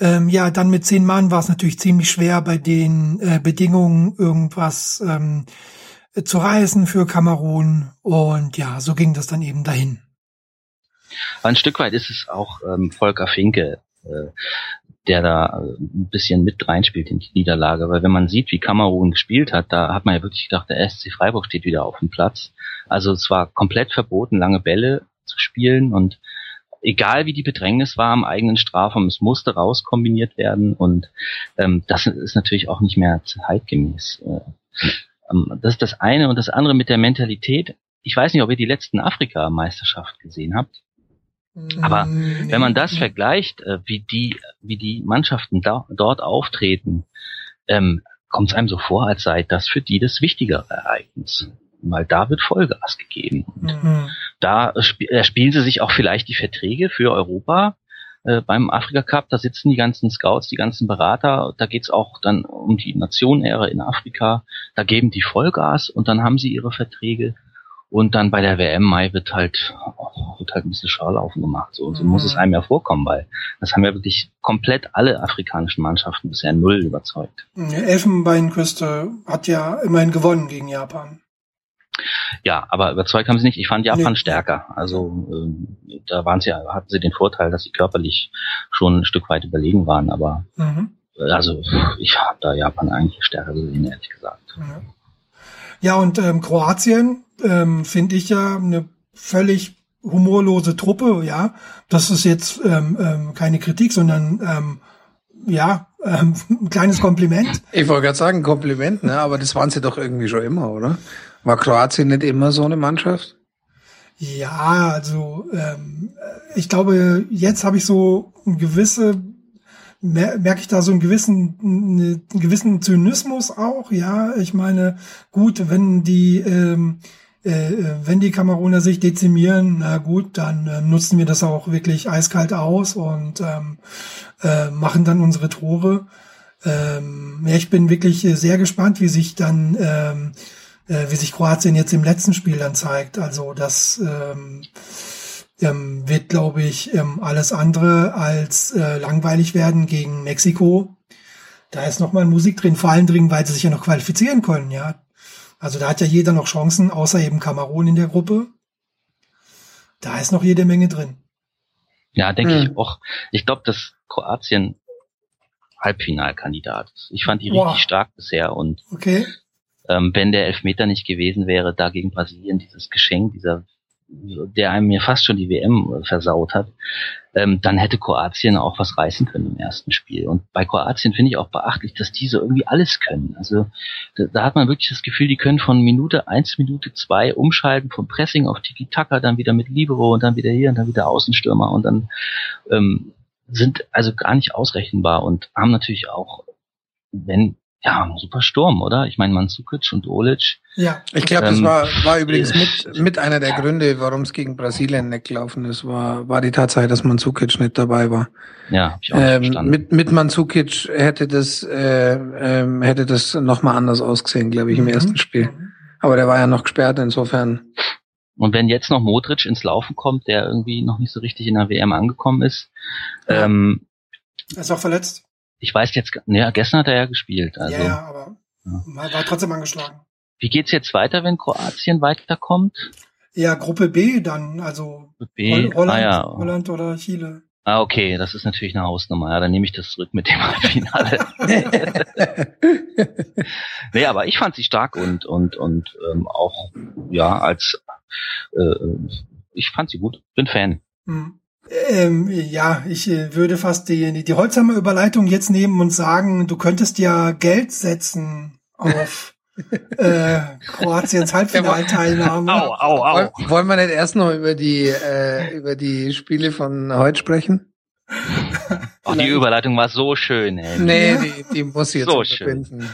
Ähm, ja, dann mit zehn Mann war es natürlich ziemlich schwer, bei den äh, Bedingungen irgendwas ähm, zu reißen für Kamerun. Und ja, so ging das dann eben dahin. Ein Stück weit ist es auch ähm, Volker Finke, äh, der da äh, ein bisschen mit reinspielt in die Niederlage. Weil wenn man sieht, wie Kamerun gespielt hat, da hat man ja wirklich gedacht, der SC Freiburg steht wieder auf dem Platz. Also es war komplett verboten, lange Bälle zu spielen und egal wie die Bedrängnis war am eigenen Strafraum, es musste rauskombiniert werden und ähm, das ist natürlich auch nicht mehr zeitgemäß. Äh, ähm, das ist das eine und das andere mit der Mentalität. Ich weiß nicht, ob ihr die letzten Afrika-Meisterschaft gesehen habt. Aber wenn man das vergleicht, äh, wie die, wie die Mannschaften da, dort auftreten, ähm, kommt es einem so vor, als sei das für die das wichtigere Ereignis. Weil da wird Vollgas gegeben. Mhm. Da sp äh, spielen sie sich auch vielleicht die Verträge für Europa äh, beim Afrika Cup. Da sitzen die ganzen Scouts, die ganzen Berater. Da geht's auch dann um die Nationenehre in Afrika. Da geben die Vollgas und dann haben sie ihre Verträge. Und dann bei der WM Mai wird halt, wird halt ein bisschen Scharlaufen gemacht. So, so mhm. muss es einem ja vorkommen, weil das haben ja wirklich komplett alle afrikanischen Mannschaften bisher null überzeugt. Elfenbeinküste hat ja immerhin gewonnen gegen Japan. Ja, aber überzeugt haben sie nicht. Ich fand Japan nee. stärker. Also äh, da waren sie, hatten sie den Vorteil, dass sie körperlich schon ein Stück weit überlegen waren. Aber mhm. also ich habe da Japan eigentlich stärker gesehen, ehrlich gesagt. Ja, ja und ähm, Kroatien ähm, finde ich ja eine völlig humorlose Truppe. Ja, das ist jetzt ähm, ähm, keine Kritik, sondern ähm, ja, ähm, <laughs> ein kleines Kompliment. Ich wollte gerade sagen, Kompliment, ne? aber das waren sie doch irgendwie schon immer, oder? War Kroatien nicht immer so eine Mannschaft? Ja, also ähm, ich glaube, jetzt habe ich so ein gewisse, merke ich da so einen gewissen, einen gewissen Zynismus auch. Ja, ich meine, gut, wenn die ähm, äh, wenn die Kameruner sich dezimieren, na gut, dann äh, nutzen wir das auch wirklich eiskalt aus und ähm, äh, machen dann unsere Tore. Ähm, ja, ich bin wirklich sehr gespannt, wie sich dann ähm, äh, wie sich Kroatien jetzt im letzten Spiel dann zeigt. Also das ähm, ähm, wird, glaube ich, ähm, alles andere als äh, langweilig werden gegen Mexiko. Da ist nochmal Musik drin, vor allem drin, weil sie sich ja noch qualifizieren können, ja. Also da hat ja jeder noch Chancen, außer eben Kamerun in der Gruppe. Da ist noch jede Menge drin. Ja, denke hm. ich auch. Ich glaube, dass Kroatien Halbfinalkandidat ist. Ich fand die Boah. richtig stark bisher und okay ähm, wenn der Elfmeter nicht gewesen wäre, da gegen Brasilien dieses Geschenk, dieser, der einem mir fast schon die WM versaut hat, ähm, dann hätte Kroatien auch was reißen können im ersten Spiel. Und bei Kroatien finde ich auch beachtlich, dass diese irgendwie alles können. Also da, da hat man wirklich das Gefühl, die können von Minute eins, Minute zwei umschalten, vom Pressing auf Tiki-Taka, dann wieder mit Libero und dann wieder hier und dann wieder Außenstürmer und dann ähm, sind also gar nicht ausrechenbar und haben natürlich auch, wenn ja, ein super Sturm, oder? Ich meine, Mandzukic und Olic. Ja. Ich glaube, das ähm, war, war übrigens mit, mit einer der Gründe, warum es gegen Brasilien nicht gelaufen ist, war, war die Tatsache, dass Mandzukic nicht dabei war. Ja, hab ich auch ähm, verstanden. Mit, mit Mandzukic hätte das, äh, ähm, hätte das nochmal anders ausgesehen, glaube ich, im mhm. ersten Spiel. Aber der war ja noch gesperrt, insofern. Und wenn jetzt noch Modric ins Laufen kommt, der irgendwie noch nicht so richtig in der WM angekommen ist, ja. ähm, er ist auch verletzt ich weiß jetzt, ja, gestern hat er ja gespielt. Also, ja, ja aber ja. war trotzdem angeschlagen. Wie geht's jetzt weiter, wenn Kroatien weiterkommt? Ja, Gruppe B dann, also B, Holland, ah, ja. Holland oder Chile. Ah, okay, das ist natürlich eine Hausnummer. Ja, dann nehme ich das zurück mit dem <laughs> Halbfinale. <laughs> nee, aber ich fand sie stark und und und ähm, auch ja als äh, ich fand sie gut. Bin Fan. Mhm. Ähm, ja, ich äh, würde fast die, die Holzhammer Überleitung jetzt nehmen und sagen, du könntest ja Geld setzen auf <laughs> äh, Kroatiens Halbfinalteilnahme. Au, au, au. Wollen wir nicht erst noch über die, äh, über die Spiele von heute sprechen? Oh, die Überleitung war so schön, ey. Nee, die, die muss jetzt so verbinden.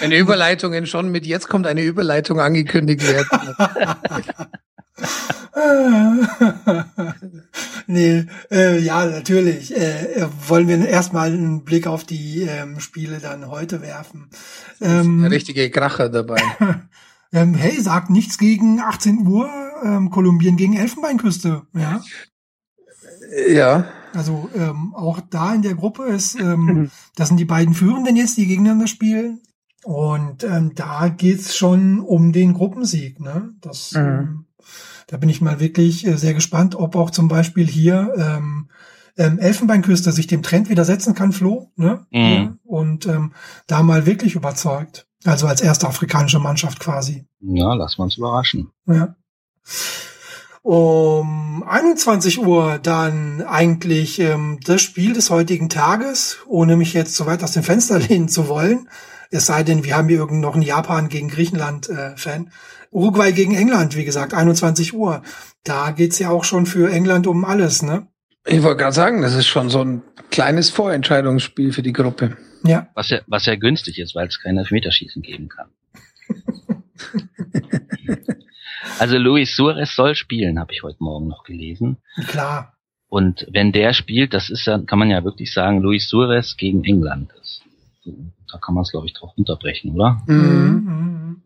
Wenn Überleitungen schon mit jetzt kommt eine Überleitung angekündigt werden. <laughs> <laughs> nee, äh, ja, natürlich. Äh, wollen wir erstmal einen Blick auf die ähm, Spiele dann heute werfen. Ähm, richtige Krache dabei. <laughs> ähm, hey, sagt nichts gegen 18 Uhr, ähm, Kolumbien gegen Elfenbeinküste, ja. Ja. Also ähm, auch da in der Gruppe ist, ähm, <clears throat> das sind die beiden Führenden jetzt, die gegeneinander spielen. Und ähm, da geht's schon um den Gruppensieg, ne? Das mhm. ähm, da bin ich mal wirklich äh, sehr gespannt, ob auch zum Beispiel hier ähm, ähm, Elfenbeinküste sich dem Trend widersetzen kann, Flo, ne? Mhm. Und ähm, da mal wirklich überzeugt. Also als erste afrikanische Mannschaft quasi. Ja, lass uns überraschen. Ja. Um 21 Uhr dann eigentlich ähm, das Spiel des heutigen Tages, ohne mich jetzt so weit aus dem Fenster <laughs> lehnen zu wollen. Es sei denn, wir haben hier irgend noch einen Japan gegen Griechenland äh, Fan. Uruguay gegen England, wie gesagt, 21 Uhr. Da geht's ja auch schon für England um alles, ne? Ich wollte gerade sagen, das ist schon so ein kleines Vorentscheidungsspiel für die Gruppe. Ja. Was ja, was ja günstig ist, weil es kein Elfmeterschießen geben kann. <laughs> also Luis Suarez soll spielen, habe ich heute Morgen noch gelesen. Klar. Und wenn der spielt, das ist ja, kann man ja wirklich sagen, Luis Suarez gegen England. Das, da kann man es, glaube ich, drauf unterbrechen, oder? Mhm. mhm.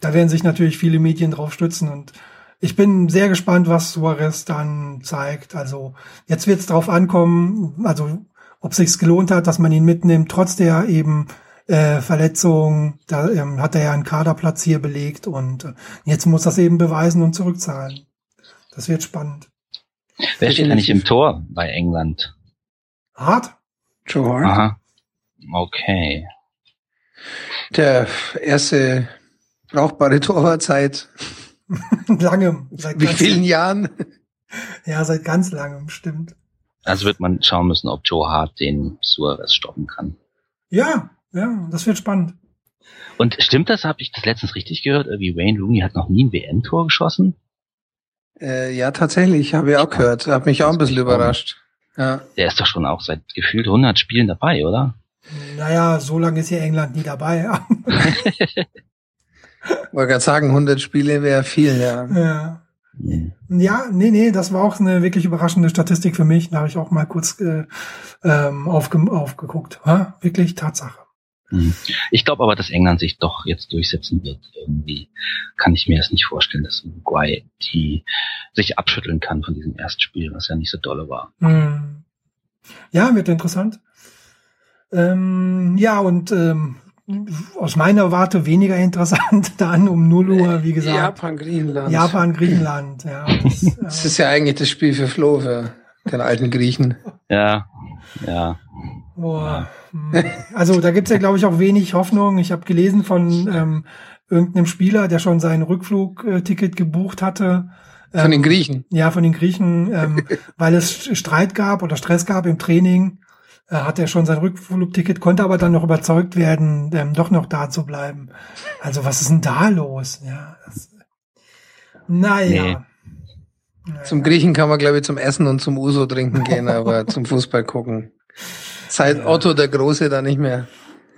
Da werden sich natürlich viele Medien drauf stützen und ich bin sehr gespannt, was Suarez dann zeigt. Also jetzt wird es darauf ankommen, also ob sich's gelohnt hat, dass man ihn mitnimmt, trotz der eben äh, Verletzung, da ähm, hat er ja einen Kaderplatz hier belegt und äh, jetzt muss das eben beweisen und zurückzahlen. Das wird spannend. Wer steht eigentlich im Tor bei England? Hart? Joe Hart. Aha. Okay. Der erste brauchbare <laughs> Torwartzeit. langem. Seit Wie vielen Jahren? Ja, seit ganz langem, stimmt. Also wird man schauen müssen, ob Joe Hart den Suarez stoppen kann. Ja, ja, das wird spannend. Und stimmt das, habe ich das letztens richtig gehört? Wie Wayne Rooney hat noch nie ein WM-Tor geschossen? Äh, ja, tatsächlich, habe ich auch gehört. Hat mich auch ein bisschen überrascht. Ja. Der ist doch schon auch seit gefühlt 100 Spielen dabei, oder? Naja, so lange ist ja England nie dabei. <laughs> Wollte gerade sagen, 100 Spiele wäre viel, ja. <laughs> Ja. Ja, nee, nee, das war auch eine wirklich überraschende Statistik für mich. Da habe ich auch mal kurz äh, ähm, aufge aufgeguckt. Ha? Wirklich Tatsache. Hm. Ich glaube aber, dass England sich doch jetzt durchsetzen wird. Irgendwie kann ich mir das nicht vorstellen, dass Uruguay die sich abschütteln kann von diesem ersten Spiel, was ja nicht so dolle war. Hm. Ja, wird interessant. Ähm, ja, und ähm, aus meiner Warte weniger <laughs> interessant dann um 0 Uhr, wie gesagt. Japan, Griechenland. Japan, Griechenland, ja. <laughs> Das, das ist ja eigentlich das Spiel für Flo, für den alten Griechen. Ja, ja. Boah. Hm. Also da gibt's ja, glaube ich, auch wenig Hoffnung. Ich habe gelesen von ähm, irgendeinem Spieler, der schon sein Rückflugticket gebucht hatte. Ähm, von den Griechen? Ja, von den Griechen, ähm, <laughs> weil es Streit gab oder Stress gab im Training äh, hat er schon sein Rückflugticket, konnte aber dann noch überzeugt werden, ähm, doch noch da zu bleiben. Also was ist denn da los? Ja, das, naja. Nee. naja. Zum Griechen kann man, glaube ich, zum Essen und zum Uso trinken gehen, <laughs> aber zum Fußball gucken. Seit ja. Otto der Große da nicht mehr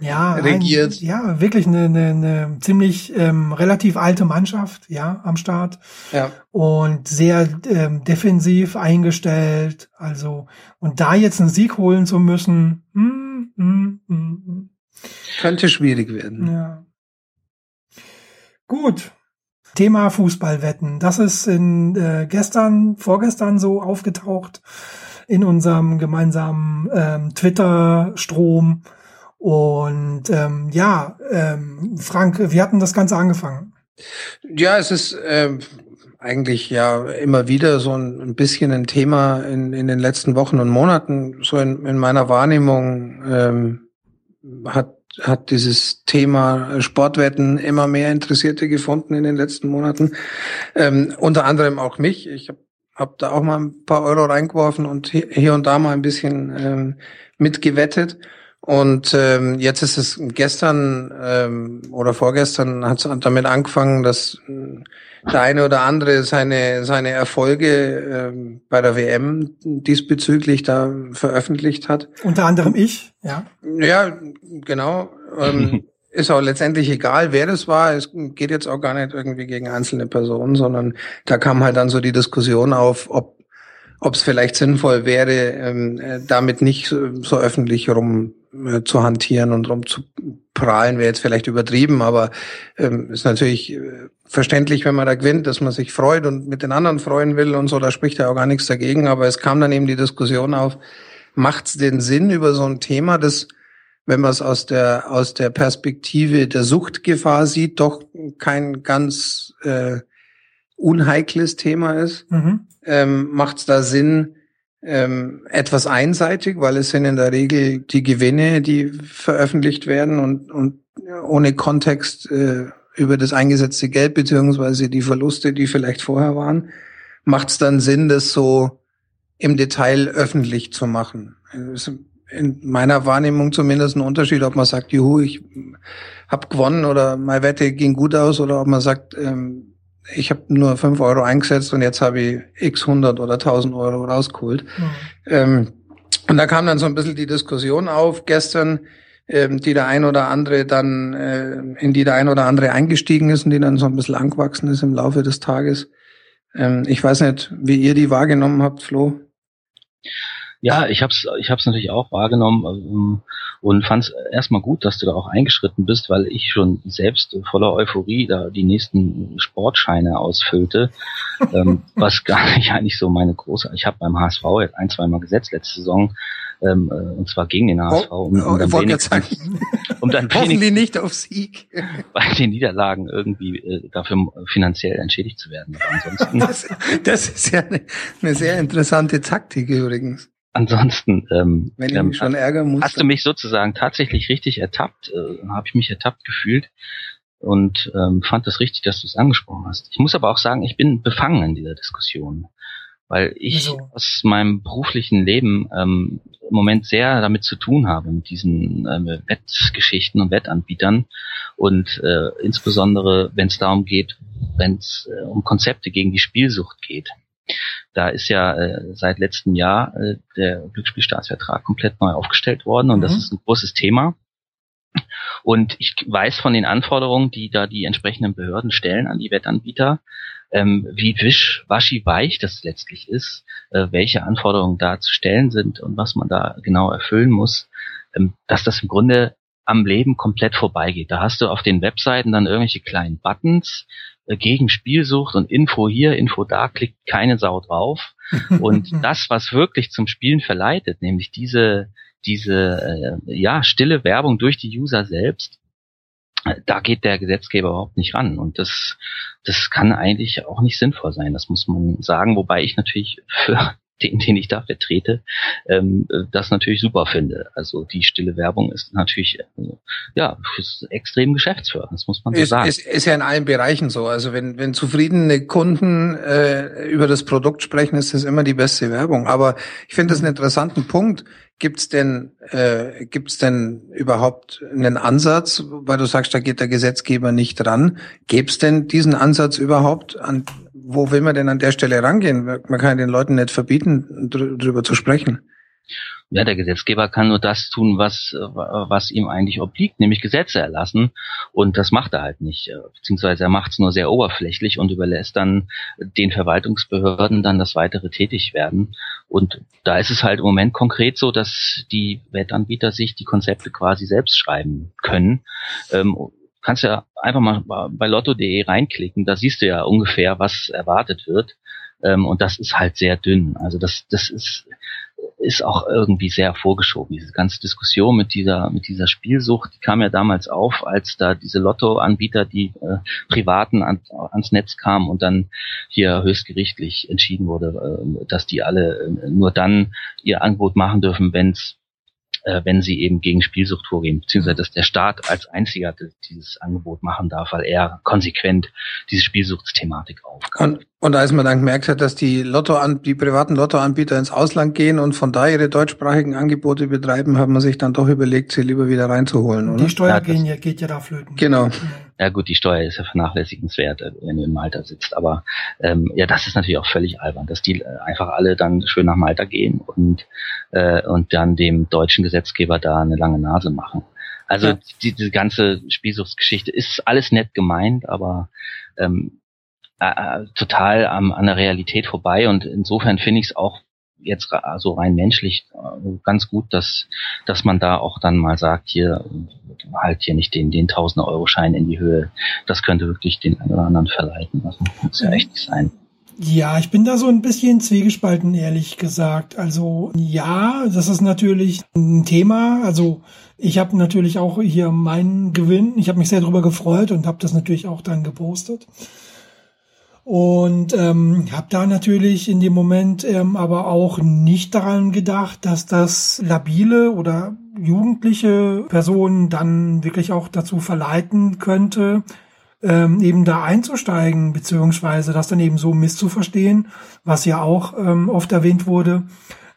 ja, regiert. Ein, ja, wirklich eine, eine, eine ziemlich ähm, relativ alte Mannschaft, ja, am Start. Ja. Und sehr ähm, defensiv eingestellt. Also, und da jetzt einen Sieg holen zu müssen, mm, mm, mm, könnte schwierig werden. Ja. Gut. Thema Fußballwetten. Das ist in äh, gestern, vorgestern so aufgetaucht in unserem gemeinsamen ähm, Twitter-Strom und ähm, ja, ähm, Frank, wie hatten das Ganze angefangen? Ja, es ist ähm, eigentlich ja immer wieder so ein, ein bisschen ein Thema in, in den letzten Wochen und Monaten. So in, in meiner Wahrnehmung ähm, hat hat dieses Thema Sportwetten immer mehr Interessierte gefunden in den letzten Monaten. Ähm, unter anderem auch mich. Ich habe hab da auch mal ein paar Euro reingeworfen und hier und da mal ein bisschen ähm, mitgewettet. Und ähm, jetzt ist es gestern ähm, oder vorgestern hat es damit angefangen, dass äh, der eine oder andere seine seine Erfolge ähm, bei der WM diesbezüglich da veröffentlicht hat. Unter anderem ich, ja. Ja, genau. Ähm, <laughs> ist auch letztendlich egal, wer das war. Es geht jetzt auch gar nicht irgendwie gegen einzelne Personen, sondern da kam halt dann so die Diskussion auf, ob ob es vielleicht sinnvoll wäre, ähm, äh, damit nicht so, so öffentlich rum äh, zu hantieren und rum zu prahlen, wäre jetzt vielleicht übertrieben, aber ähm, ist natürlich äh, verständlich, wenn man da gewinnt, dass man sich freut und mit den anderen freuen will und so, da spricht ja auch gar nichts dagegen, aber es kam dann eben die Diskussion auf, macht es den Sinn über so ein Thema, das wenn man es aus der aus der Perspektive der Suchtgefahr sieht, doch kein ganz äh, unheikles Thema ist, mhm. ähm, macht es da Sinn, ähm, etwas einseitig, weil es sind in der Regel die Gewinne, die veröffentlicht werden und, und ohne Kontext äh, über das eingesetzte Geld beziehungsweise die Verluste, die vielleicht vorher waren. macht es dann Sinn, das so im Detail öffentlich zu machen? in meiner Wahrnehmung zumindest ein Unterschied, ob man sagt, juhu, ich habe gewonnen oder meine Wette ging gut aus oder ob man sagt, ähm, ich habe nur fünf Euro eingesetzt und jetzt habe ich x 100 oder 1000 Euro rausgeholt. Mhm. Ähm, und da kam dann so ein bisschen die Diskussion auf gestern, ähm, die der ein oder andere dann, äh, in die der ein oder andere eingestiegen ist und die dann so ein bisschen angewachsen ist im Laufe des Tages. Ähm, ich weiß nicht, wie ihr die wahrgenommen habt, Flo. Ja, ich habe es ich hab's natürlich auch wahrgenommen ähm, und fand es erstmal gut, dass du da auch eingeschritten bist, weil ich schon selbst voller Euphorie da die nächsten Sportscheine ausfüllte, <laughs> ähm, was gar nicht eigentlich so meine große. Ich habe beim HSV jetzt ein, zweimal gesetzt letzte Saison ähm, äh, und zwar gegen den HSV, um, um, oh, dann, wenigstens, <laughs> um dann <laughs> die nicht auf Sieg. bei den Niederlagen irgendwie äh, dafür finanziell entschädigt zu werden. Aber ansonsten. Das, das ist ja eine, eine sehr interessante Taktik übrigens. Ansonsten, ähm, wenn ich ähm, mich schon ärgern muss, hast du mich sozusagen tatsächlich richtig ertappt, äh, habe ich mich ertappt gefühlt und ähm, fand das richtig, dass du es angesprochen hast. Ich muss aber auch sagen, ich bin befangen in dieser Diskussion, weil ich Wieso? aus meinem beruflichen Leben ähm, im Moment sehr damit zu tun habe mit diesen äh, Wettgeschichten und Wettanbietern und äh, insbesondere, wenn es darum geht, wenn es äh, um Konzepte gegen die Spielsucht geht. Da ist ja äh, seit letztem Jahr äh, der Glücksspielstaatsvertrag komplett neu aufgestellt worden und mhm. das ist ein großes Thema. Und ich weiß von den Anforderungen, die da die entsprechenden Behörden stellen an die Wettanbieter, ähm, wie wisch, waschi weich das letztlich ist, äh, welche Anforderungen da zu stellen sind und was man da genau erfüllen muss, ähm, dass das im Grunde am Leben komplett vorbeigeht. Da hast du auf den Webseiten dann irgendwelche kleinen Buttons, gegen Spielsucht und Info hier, Info da, klickt keine Sau drauf. <laughs> Und das, was wirklich zum Spielen verleitet, nämlich diese, diese äh, ja, stille Werbung durch die User selbst, äh, da geht der Gesetzgeber überhaupt nicht ran. Und das, das kann eigentlich auch nicht sinnvoll sein. Das muss man sagen, wobei ich natürlich für <laughs> den, den ich da vertrete, ähm, das natürlich super finde. Also die stille Werbung ist natürlich äh, ja ist extrem geschäftsführend, das muss man so ist, sagen. Ist, ist ja in allen Bereichen so. Also wenn, wenn zufriedene Kunden äh, über das Produkt sprechen, ist das immer die beste Werbung. Aber ich finde das einen interessanten Punkt. Gibt's denn äh, gibt's denn überhaupt einen Ansatz, weil du sagst, da geht der Gesetzgeber nicht dran? Gäb's denn diesen Ansatz überhaupt an wo will man denn an der Stelle rangehen? Man kann den Leuten nicht verbieten, darüber zu sprechen. Ja, der Gesetzgeber kann nur das tun, was, was ihm eigentlich obliegt, nämlich Gesetze erlassen. Und das macht er halt nicht. Beziehungsweise er macht es nur sehr oberflächlich und überlässt dann den Verwaltungsbehörden dann das weitere Tätigwerden. Und da ist es halt im Moment konkret so, dass die Wettanbieter sich die Konzepte quasi selbst schreiben können. Ähm, kannst ja einfach mal bei lotto.de reinklicken, da siehst du ja ungefähr, was erwartet wird. Ähm, und das ist halt sehr dünn. Also das, das ist, ist auch irgendwie sehr vorgeschoben. Diese ganze Diskussion mit dieser, mit dieser Spielsucht, die kam ja damals auf, als da diese Lotto-Anbieter, die äh, Privaten an, ans Netz kamen und dann hier höchstgerichtlich entschieden wurde, äh, dass die alle äh, nur dann ihr Angebot machen dürfen, wenn es äh, wenn sie eben gegen Spielsucht vorgehen, beziehungsweise dass der Staat als einziger dieses Angebot machen darf, weil er konsequent diese Spielsuchtsthematik aufgreift. Und, und als man dann gemerkt hat, dass die Lotto die privaten Lottoanbieter ins Ausland gehen und von da ihre deutschsprachigen Angebote betreiben, hat man sich dann doch überlegt, sie lieber wieder reinzuholen, oder? Die Steuer ja, gehen ja, geht ja da flöten. Genau. Ja gut, die Steuer ist ja vernachlässigenswert, äh, wenn du in Malta sitzt. Aber ähm, ja, das ist natürlich auch völlig albern, dass die äh, einfach alle dann schön nach Malta gehen und, äh, und dann dem deutschen Gesetzgeber da eine lange Nase machen. Also ja. die, diese ganze Spielsuchtsgeschichte ist alles nett gemeint, aber ähm, äh, äh total am, an der Realität vorbei. Und insofern finde ich es auch jetzt also rein menschlich äh, ganz gut, dass, dass man da auch dann mal sagt, hier halt hier nicht den, den Tausender Euro Schein in die Höhe. Das könnte wirklich den einen oder anderen verleiten. Das muss ja echt nicht sein. Ja, ich bin da so ein bisschen zwiegespalten, ehrlich gesagt. Also ja, das ist natürlich ein Thema. Also ich habe natürlich auch hier meinen Gewinn. Ich habe mich sehr darüber gefreut und habe das natürlich auch dann gepostet. Und ähm, habe da natürlich in dem Moment ähm, aber auch nicht daran gedacht, dass das labile oder jugendliche Personen dann wirklich auch dazu verleiten könnte, ähm, eben da einzusteigen, beziehungsweise das dann eben so misszuverstehen, was ja auch ähm, oft erwähnt wurde,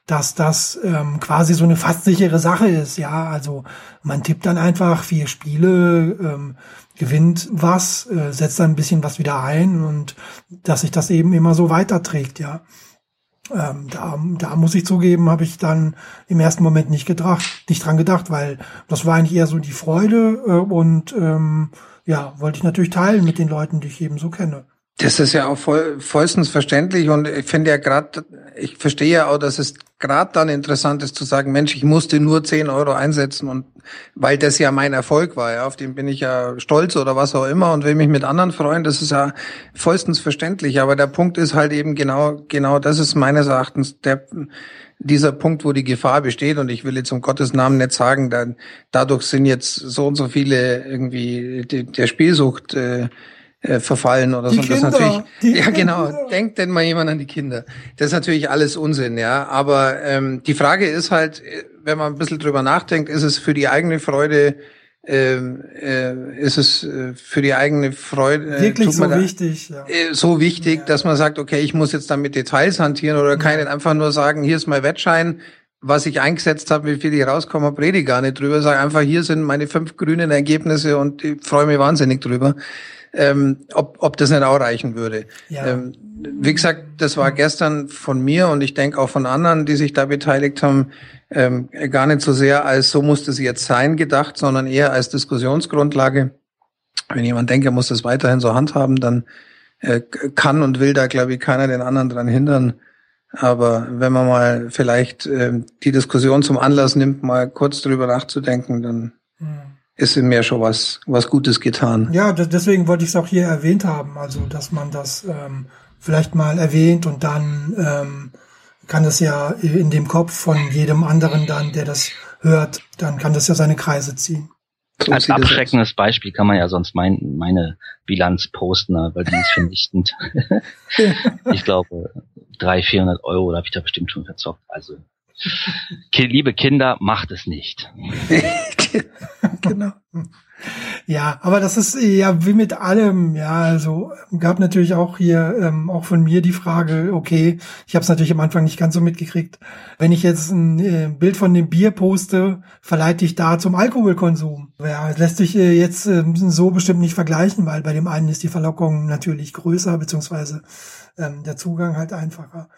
dass das ähm, quasi so eine fast sichere Sache ist. Ja, also man tippt dann einfach vier Spiele, ähm, gewinnt was, äh, setzt dann ein bisschen was wieder ein und dass sich das eben immer so weiterträgt, ja. Ähm, da, da muss ich zugeben, habe ich dann im ersten Moment nicht gedacht, nicht dran gedacht, weil das war eigentlich eher so die Freude äh, und ähm, ja, wollte ich natürlich teilen mit den Leuten, die ich eben so kenne. Das ist ja auch voll, vollstens verständlich und ich finde ja gerade, ich verstehe ja auch, dass es gerade dann interessant ist zu sagen, Mensch, ich musste nur 10 Euro einsetzen und weil das ja mein Erfolg war, ja, auf den bin ich ja stolz oder was auch immer und will mich mit anderen freuen, das ist ja vollstens verständlich. Aber der Punkt ist halt eben genau, genau das ist meines Erachtens der, dieser Punkt, wo die Gefahr besteht, und ich will jetzt um Gottes Namen nicht sagen, da, dadurch sind jetzt so und so viele irgendwie der Spielsucht äh, äh, verfallen oder die so. Kinder, das natürlich, ja Kinder. genau, denkt denn mal jemand an die Kinder. Das ist natürlich alles Unsinn, ja. Aber ähm, die Frage ist halt, äh, wenn man ein bisschen drüber nachdenkt, ist es für die eigene Freude, ähm, äh, ist es äh, für die eigene Freude äh, wirklich so da, wichtig, ja. äh, so wichtig, ja. dass man sagt, okay, ich muss jetzt dann mit Details hantieren oder kann ich einfach nur sagen, hier ist mein Wettschein, was ich eingesetzt habe, wie viel ich rauskomme, predige gar nicht drüber. Sag einfach, hier sind meine fünf grünen Ergebnisse und ich freue mich wahnsinnig drüber ähm, ob, ob das nicht auch reichen würde. Ja. Ähm, wie gesagt, das war gestern von mir und ich denke auch von anderen, die sich da beteiligt haben, ähm, gar nicht so sehr als so muss das jetzt sein gedacht, sondern eher als Diskussionsgrundlage. Wenn jemand denkt, er muss das weiterhin so handhaben, dann äh, kann und will da, glaube ich, keiner den anderen dran hindern. Aber wenn man mal vielleicht äh, die Diskussion zum Anlass nimmt, mal kurz drüber nachzudenken, dann mhm ist in mir schon was, was Gutes getan. Ja, deswegen wollte ich es auch hier erwähnt haben, also dass man das ähm, vielleicht mal erwähnt und dann ähm, kann das ja in dem Kopf von jedem anderen dann, der das hört, dann kann das ja seine Kreise ziehen. So Als abschreckendes Beispiel kann man ja sonst mein, meine Bilanz posten, weil die ist vernichtend. <laughs> ich glaube, 300, 400 Euro, da habe ich da bestimmt schon verzockt. Also liebe Kinder, macht es nicht. <laughs> <laughs> genau. Ja, aber das ist ja wie mit allem, ja, also gab natürlich auch hier ähm, auch von mir die Frage, okay, ich habe es natürlich am Anfang nicht ganz so mitgekriegt, wenn ich jetzt ein äh, Bild von dem Bier poste, verleite ich da zum Alkoholkonsum. Ja, lässt sich äh, jetzt äh, so bestimmt nicht vergleichen, weil bei dem einen ist die Verlockung natürlich größer, beziehungsweise ähm, der Zugang halt einfacher.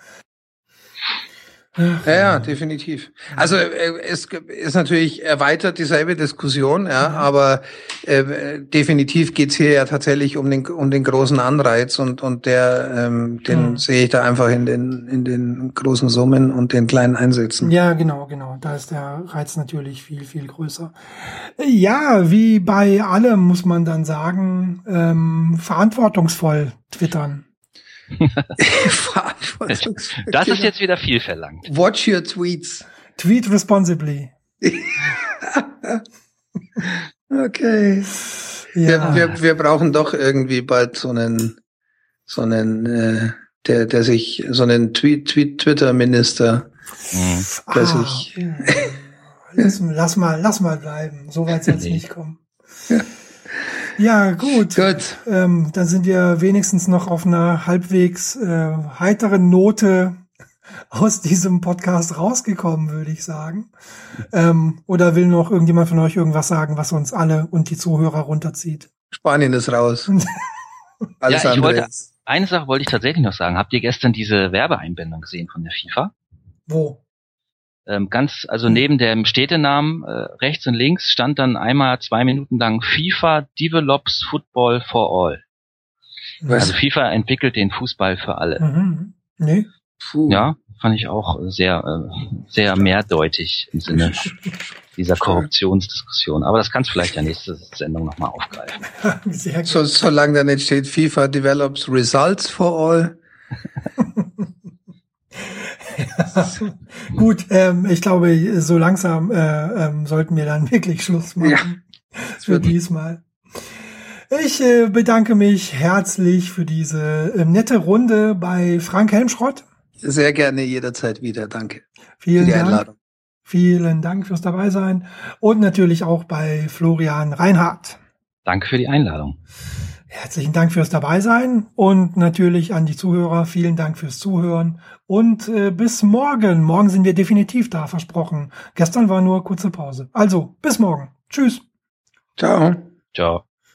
Ach, ja, ja, definitiv. Also äh, es ist natürlich erweitert dieselbe Diskussion, ja, mhm. aber äh, definitiv geht's hier ja tatsächlich um den um den großen Anreiz und und der ähm, den mhm. sehe ich da einfach in den in den großen Summen und den kleinen Einsätzen. Ja, genau, genau. Da ist der Reiz natürlich viel viel größer. Ja, wie bei allem muss man dann sagen, ähm, verantwortungsvoll twittern. <laughs> das ist jetzt wieder viel verlangt. Watch your tweets. Tweet responsibly. <laughs> okay. Ja. Wir, wir, wir brauchen doch irgendwie bald so einen, so einen, äh, der, der sich, so einen Tweet, Tweet, Twitter-Minister, mhm. der ah, sich. lass, lass, mal, lass mal bleiben. So weit soll es nicht kommen. Ja. Ja, gut. Gut. Ähm, dann sind wir wenigstens noch auf einer halbwegs äh, heiteren Note aus diesem Podcast rausgekommen, würde ich sagen. Ähm, oder will noch irgendjemand von euch irgendwas sagen, was uns alle und die Zuhörer runterzieht? Spanien ist raus. <laughs> Alles ja, ich wollte, eine Sache wollte ich tatsächlich noch sagen. Habt ihr gestern diese Werbeeinbindung gesehen von der FIFA? Wo? Ähm, ganz, also neben dem Städtenamen äh, rechts und links stand dann einmal zwei Minuten lang FIFA develops Football for all. Was? Also FIFA entwickelt den Fußball für alle. Mhm. Nee. Puh. Ja, fand ich auch sehr, äh, sehr mehrdeutig im Sinne <laughs> dieser Korruptionsdiskussion. Aber das kannst du vielleicht ja nächste Sendung nochmal aufgreifen. <laughs> so, solange da nicht steht, FIFA develops results for all. <laughs> <laughs> Gut, ähm, ich glaube, so langsam äh, ähm, sollten wir dann <laughs> wirklich Schluss machen ja, für diesmal. Ich äh, bedanke mich herzlich für diese äh, nette Runde bei Frank Helmschrott. Sehr gerne jederzeit wieder. Danke. Vielen Dank. Einladung. Vielen Dank fürs Dabeisein und natürlich auch bei Florian Reinhardt. Danke für die Einladung. Herzlichen Dank fürs Dabeisein und natürlich an die Zuhörer vielen Dank fürs Zuhören und äh, bis morgen. Morgen sind wir definitiv da, versprochen. Gestern war nur kurze Pause. Also, bis morgen. Tschüss. Ciao. Ciao.